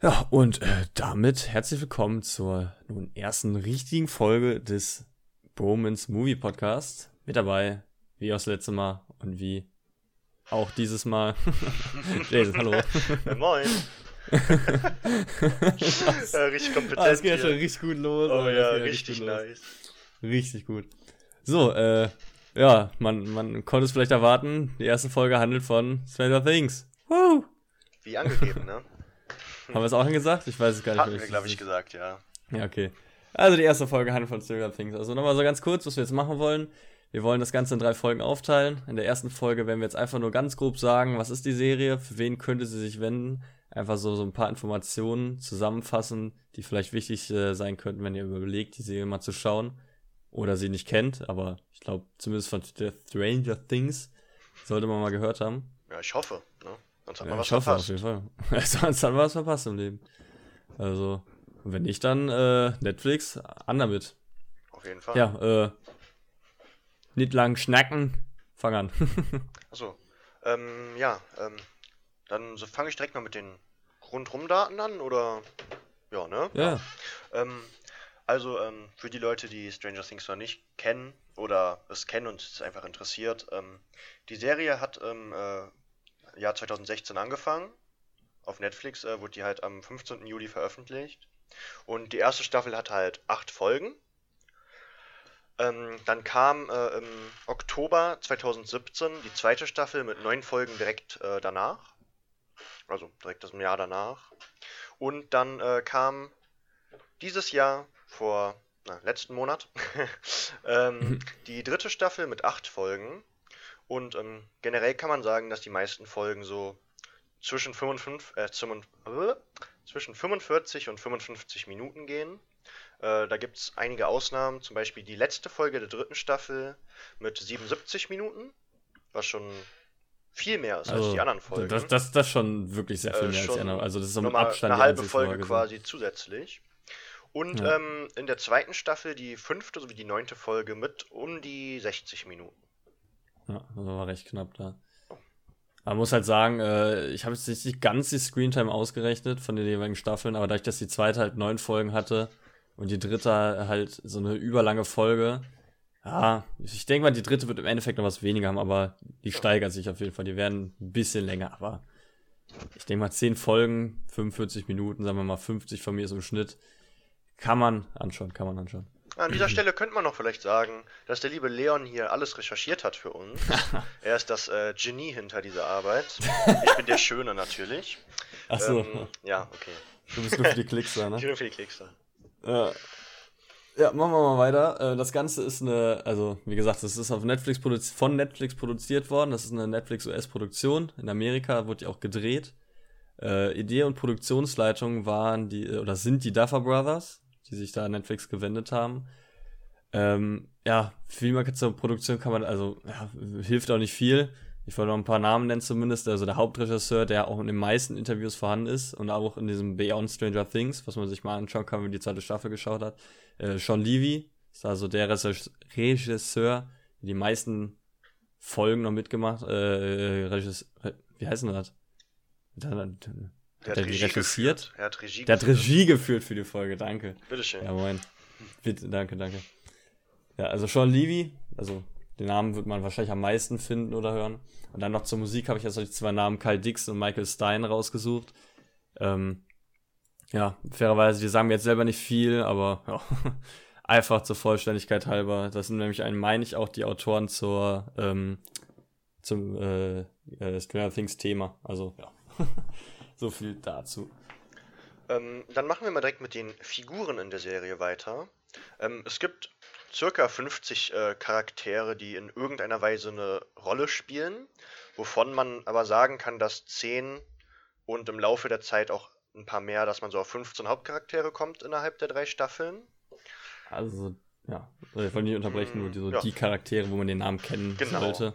Ja, und äh, damit herzlich willkommen zur nun ersten richtigen Folge des Bromans Movie Podcast. Mit dabei, wie auch das letzte Mal und wie auch dieses Mal. Jason, hallo. Moin. ja, richtig kompetent. Ah, das geht ja schon richtig gut los. Oh ja, richtig, richtig nice. Richtig gut. So, äh, ja, man, man konnte es vielleicht erwarten. Die erste Folge handelt von Stranger Things. Woo! Wie angegeben, ne? Haben wir es auch gesagt? Ich weiß es gar nicht. Hatten wir, glaube ich, gesagt, ja. Ja, okay. Also die erste Folge handelt von Stranger Things. Also nochmal so ganz kurz, was wir jetzt machen wollen. Wir wollen das Ganze in drei Folgen aufteilen. In der ersten Folge werden wir jetzt einfach nur ganz grob sagen, was ist die Serie, für wen könnte sie sich wenden. Einfach so, so ein paar Informationen zusammenfassen, die vielleicht wichtig äh, sein könnten, wenn ihr überlegt, die Serie mal zu schauen. Oder sie nicht kennt, aber ich glaube, zumindest von Stranger Things sollte man mal gehört haben. Ja, ich hoffe. Sonst hat man ja, was ich hoffe verpasst. auf jeden Fall. Sonst hat man was verpasst im Leben. Also, wenn nicht, dann äh, Netflix, an damit. Auf jeden Fall. Ja, äh, nicht lang schnacken, fang an. Achso. Ähm, ja, ähm, dann so fange ich direkt mal mit den Rundrum-Daten an, oder? Ja, ne? Ja. ja. Ähm, also, ähm, für die Leute, die Stranger Things noch nicht kennen oder es kennen und es einfach interessiert, ähm, die Serie hat im äh, Jahr 2016 angefangen. Auf Netflix äh, wurde die halt am 15. Juli veröffentlicht. Und die erste Staffel hat halt acht Folgen. Ähm, dann kam äh, im Oktober 2017 die zweite Staffel mit neun Folgen direkt äh, danach. Also direkt das Jahr danach. Und dann äh, kam dieses Jahr vor na, letzten Monat ähm, die dritte Staffel mit acht Folgen. Und ähm, generell kann man sagen, dass die meisten Folgen so zwischen, 55, äh, zwischen 45 und 55 Minuten gehen. Äh, da gibt es einige Ausnahmen, zum Beispiel die letzte Folge der dritten Staffel mit 77 Minuten, was schon viel mehr ist also, als die anderen Folgen. Das, das, das schon wirklich sehr viel äh, mehr als die anderen. Also das ist so ein Abstand. Eine halbe Folge quasi zusätzlich. Und ja. ähm, in der zweiten Staffel die fünfte sowie die neunte Folge mit um die 60 Minuten. Ja, das war recht knapp da. Man muss halt sagen, äh, ich habe jetzt nicht ganz die Screentime ausgerechnet von den jeweiligen Staffeln, aber dadurch, dass die zweite halt neun Folgen hatte und die dritte halt so eine überlange Folge, ja, ich denke mal, die dritte wird im Endeffekt noch was weniger haben, aber die steigert sich auf jeden Fall. Die werden ein bisschen länger, aber ich denke mal, zehn Folgen, 45 Minuten, sagen wir mal 50 von mir ist im Schnitt. Kann man anschauen, kann man anschauen. An dieser Stelle könnte man noch vielleicht sagen, dass der liebe Leon hier alles recherchiert hat für uns. er ist das äh, Genie hinter dieser Arbeit. Ich bin der Schöne natürlich. Ach so. Ähm, ja, okay. Du bist nur für die Klicks da, ne? Ich bin nur für die Klicks da. Ja. Ja, machen wir mal weiter. Äh, das Ganze ist eine, also wie gesagt, das ist auf Netflix von Netflix produziert worden. Das ist eine Netflix US-Produktion. In Amerika wurde die auch gedreht. Äh, Idee und Produktionsleitung waren die, oder sind die Duffer Brothers die sich da an Netflix gewendet haben. Ähm, ja, viel zur Produktion kann man, also ja, hilft auch nicht viel. Ich wollte noch ein paar Namen nennen zumindest. Also der Hauptregisseur, der auch in den meisten Interviews vorhanden ist und auch in diesem Beyond Stranger Things, was man sich mal anschauen kann, wenn man die zweite Staffel geschaut hat. Äh, Sean Levy ist also der Regisseur, der die meisten Folgen noch mitgemacht, äh, Regisseur, wie heißt denn das? Der hat, hat Regie regissiert. Er hat Regie Der hat Regie geführt für die Folge, danke. Bitteschön. Ja, moin. Bitte, danke, danke. Ja, also Sean Levy, also den Namen wird man wahrscheinlich am meisten finden oder hören. Und dann noch zur Musik habe ich jetzt noch die zwei Namen Kyle Dix und Michael Stein rausgesucht. Ähm, ja, fairerweise, die sagen mir jetzt selber nicht viel, aber ja, einfach zur Vollständigkeit halber. Das sind nämlich, einen, meine ich, auch die Autoren zur, ähm, zum äh, äh, Stranger Things Thema. Also, ja. So viel dazu. Ähm, dann machen wir mal direkt mit den Figuren in der Serie weiter. Ähm, es gibt circa 50 äh, Charaktere, die in irgendeiner Weise eine Rolle spielen, wovon man aber sagen kann, dass 10 und im Laufe der Zeit auch ein paar mehr, dass man so auf 15 Hauptcharaktere kommt innerhalb der drei Staffeln. Also, ja, ich wollte nicht unterbrechen, nur die, so ja. die Charaktere, wo man den Namen kennen genau. sollte.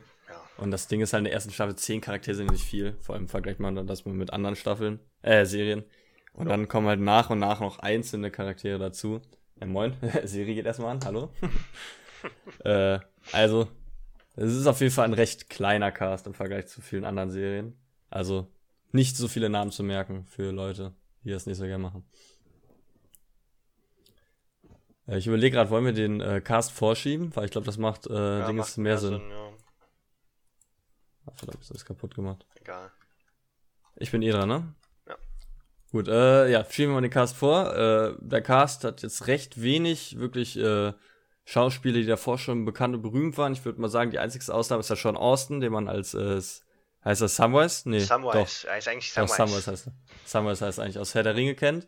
Und das Ding ist halt in der ersten Staffel, zehn Charaktere sind nicht viel. Vor allem vergleicht man dann das mit anderen Staffeln, äh, Serien. Und dann kommen halt nach und nach noch einzelne Charaktere dazu. Ja, moin, Serie geht erstmal an, hallo. äh, also, es ist auf jeden Fall ein recht kleiner Cast im Vergleich zu vielen anderen Serien. Also, nicht so viele Namen zu merken für Leute, die das nicht so gerne machen. Äh, ich überlege gerade, wollen wir den äh, Cast vorschieben? Weil ich glaube, das macht, äh, ja, Ding macht mehr, Sinn. Sinn ja. Ach, verdammt, ist das kaputt gemacht. Egal. Ich bin eh dran, ne? Ja. Gut, äh, ja, schieben wir mal den Cast vor. Äh, der Cast hat jetzt recht wenig wirklich äh, Schauspieler, die davor schon bekannt und berühmt waren. Ich würde mal sagen, die einzigste Ausnahme ist ja Sean Austin, den man als äh, heißt das Samwise? Nee, Samwise. Er ist eigentlich Samwise. Doch, Samwise heißt er. Samwise heißt eigentlich aus Herr der Ringe kennt.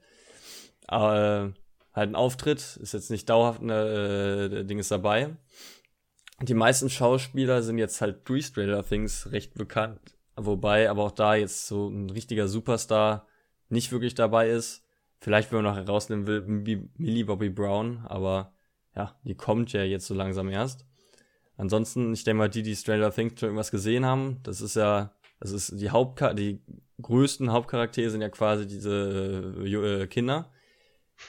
Aber äh, halt ein Auftritt, ist jetzt nicht dauerhaft ein äh, Ding ist dabei. Die meisten Schauspieler sind jetzt halt durch Stranger Things recht bekannt. Wobei aber auch da jetzt so ein richtiger Superstar nicht wirklich dabei ist. Vielleicht, wenn man noch herausnehmen will, Millie Bobby Brown, aber ja, die kommt ja jetzt so langsam erst. Ansonsten, ich denke mal, die, die Stranger Things schon irgendwas gesehen haben, das ist ja, das ist die Hauptka die größten Hauptcharaktere sind ja quasi diese äh, äh Kinder.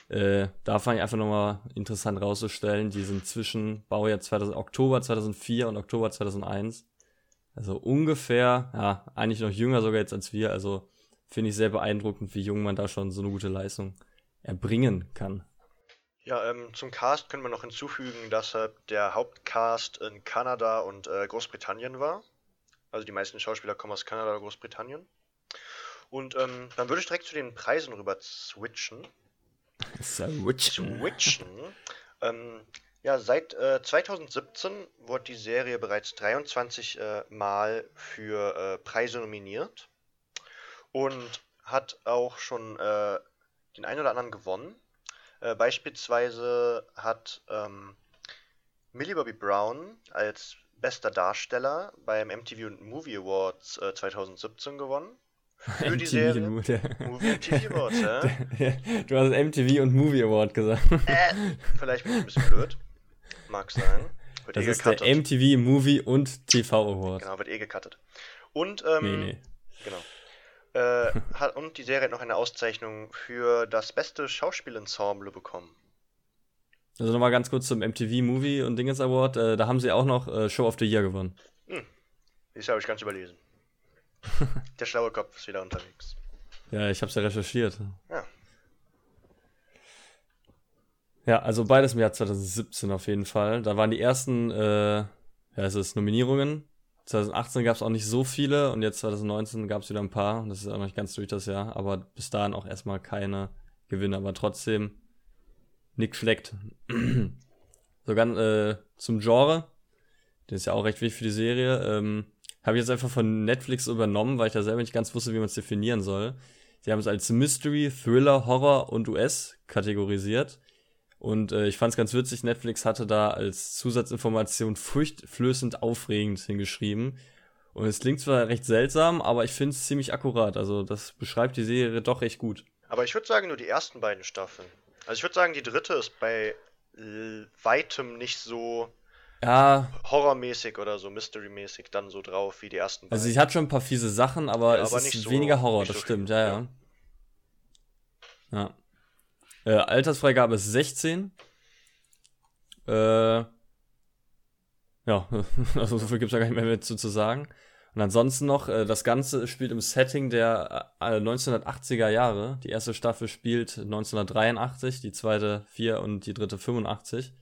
Äh, da fand ich einfach nochmal interessant rauszustellen, die sind zwischen Baujahr 2000, Oktober 2004 und Oktober 2001. Also ungefähr, ja, eigentlich noch jünger sogar jetzt als wir. Also finde ich sehr beeindruckend, wie jung man da schon so eine gute Leistung erbringen kann. Ja, ähm, zum Cast können wir noch hinzufügen, dass äh, der Hauptcast in Kanada und äh, Großbritannien war. Also die meisten Schauspieler kommen aus Kanada oder Großbritannien. Und ähm, dann würde ich direkt zu den Preisen rüber switchen. Switchen. Switchen. ähm, ja, seit äh, 2017 wurde die Serie bereits 23 äh, Mal für äh, Preise nominiert und hat auch schon äh, den einen oder anderen gewonnen. Äh, beispielsweise hat ähm, Millie Bobby Brown als bester Darsteller beim MTV Movie Awards äh, 2017 gewonnen für MTV die Serie. Und Movie MTV Awards, ja? Der, du hast MTV und Movie Award gesagt. Äh, vielleicht bin ich ein bisschen blöd. Mag sein. Wird das eh ist gecuttet. der MTV Movie und TV Award. Genau, wird eh gecuttet. Und, ähm, nee, nee. Genau. Äh, hat, und die Serie hat noch eine Auszeichnung für das beste Schauspielensemble bekommen. Also nochmal ganz kurz zum MTV Movie und Dingens Award. Äh, da haben sie auch noch äh, Show of the Year gewonnen. Hm. Das habe ich ganz überlesen. Der schlaue Kopf ist wieder unterwegs. Ja, ich habe es ja recherchiert. Ja. Ja, also beides im Jahr 2017 auf jeden Fall. Da waren die ersten, äh, ja, es ist Nominierungen. 2018 gab es auch nicht so viele und jetzt 2019 gab es wieder ein paar. Das ist auch noch nicht ganz durch das Jahr, aber bis dahin auch erstmal keine Gewinne. Aber trotzdem Nick schleckt. Sogar äh, zum Genre. Das ist ja auch recht wichtig für die Serie. Ähm, habe ich jetzt einfach von Netflix übernommen, weil ich da selber nicht ganz wusste, wie man es definieren soll. Sie haben es als Mystery, Thriller, Horror und US kategorisiert. Und äh, ich fand es ganz witzig, Netflix hatte da als Zusatzinformation furchtflößend aufregend hingeschrieben. Und es klingt zwar recht seltsam, aber ich finde es ziemlich akkurat. Also das beschreibt die Serie doch recht gut. Aber ich würde sagen, nur die ersten beiden Staffeln. Also ich würde sagen, die dritte ist bei weitem nicht so ja. horrormäßig oder so, mysterymäßig dann so drauf wie die ersten. Also sie hat schon ein paar fiese Sachen, aber ja, es aber ist so, weniger Horror, das so stimmt, viel, ja, ja. ja. Äh, Altersfreigabe ist 16. Äh, ja, also so viel gibt es ja gar nicht mehr zu, zu sagen. Und ansonsten noch, äh, das Ganze spielt im Setting der äh, 1980er Jahre. Die erste Staffel spielt 1983, die zweite 4 und die dritte 85.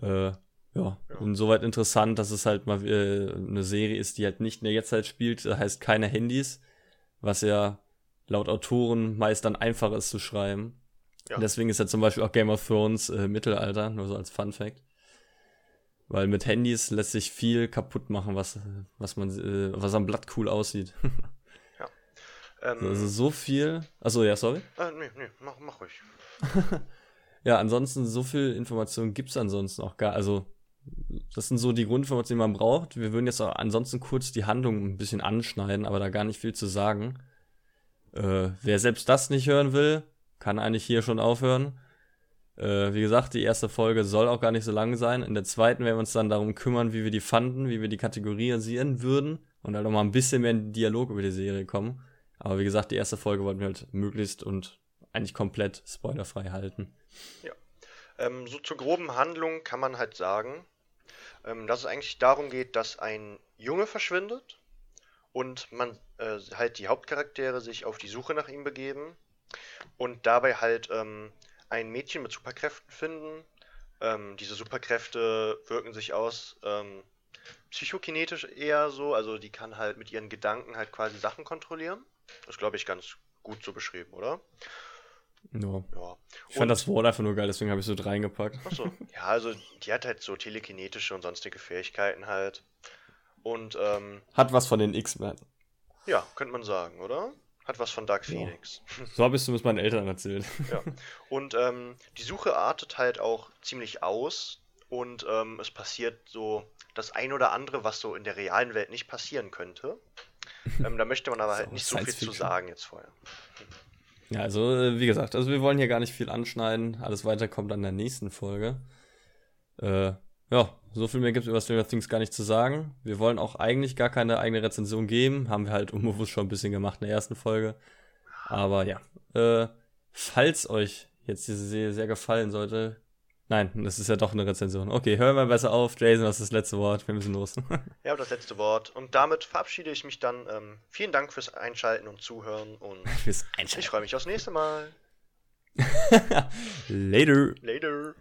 Äh, ja, ja. insoweit interessant, dass es halt mal äh, eine Serie ist, die halt nicht in der Jetztzeit spielt, das heißt keine Handys, was ja laut Autoren meist dann einfacher ist zu schreiben. Ja. Deswegen ist ja zum Beispiel auch Game of Thrones äh, Mittelalter, nur so als Fun Fact. Weil mit Handys lässt sich viel kaputt machen, was, was man, äh, was am Blatt cool aussieht. ja. Ähm, also so viel. Achso, ja, sorry. Äh, nee, nee, mach, mach ruhig. ja, ansonsten, so viel Information gibt's ansonsten auch gar. Also, das sind so die Grundinformationen, die man braucht. Wir würden jetzt auch ansonsten kurz die Handlung ein bisschen anschneiden, aber da gar nicht viel zu sagen. Äh, wer selbst das nicht hören will, kann eigentlich hier schon aufhören. Äh, wie gesagt, die erste Folge soll auch gar nicht so lang sein. In der zweiten werden wir uns dann darum kümmern, wie wir die fanden, wie wir die kategorisieren würden und halt auch mal ein bisschen mehr in Dialog über die Serie kommen. Aber wie gesagt, die erste Folge wollten wir halt möglichst und eigentlich komplett spoilerfrei halten. Ja. Ähm, so zur groben Handlung kann man halt sagen, ähm, dass es eigentlich darum geht, dass ein Junge verschwindet und man äh, halt die Hauptcharaktere sich auf die Suche nach ihm begeben. und dabei halt ähm, ein Mädchen mit Superkräften finden. Ähm, diese Superkräfte wirken sich aus ähm, psychokinetisch eher so, also die kann halt mit ihren Gedanken halt quasi Sachen kontrollieren. Das glaube ich ganz gut so beschrieben, oder? Ja. ja. Ich fand das Wort einfach nur geil, deswegen habe ich so reingepackt. Achso, ja, also die hat halt so telekinetische und sonstige Fähigkeiten halt. Und, ähm, Hat was von den X-Men. Ja, könnte man sagen, oder? Hat was von Dark Phoenix. Ja. So habe ich es mit meinen Eltern erzählt. Ja. Und ähm, die Suche artet halt auch ziemlich aus und ähm, es passiert so das ein oder andere, was so in der realen Welt nicht passieren könnte. Ähm, da möchte man aber halt nicht so viel zu sagen jetzt vorher. Ja, also äh, wie gesagt, also wir wollen hier gar nicht viel anschneiden. Alles weiter kommt an der nächsten Folge. Äh, ja, so viel mehr gibt es über Stranger Things gar nicht zu sagen. Wir wollen auch eigentlich gar keine eigene Rezension geben. Haben wir halt unbewusst schon ein bisschen gemacht in der ersten Folge. Aber ja, äh, falls euch jetzt diese Serie sehr gefallen sollte, Nein, das ist ja doch eine Rezension. Okay, hören wir besser auf. Jason, was ist das letzte Wort? Wir müssen los. ja, das letzte Wort. Und damit verabschiede ich mich dann. Ähm, vielen Dank fürs Einschalten und Zuhören. Und fürs Einschalten. Ich freue mich aufs nächste Mal. Later. Later.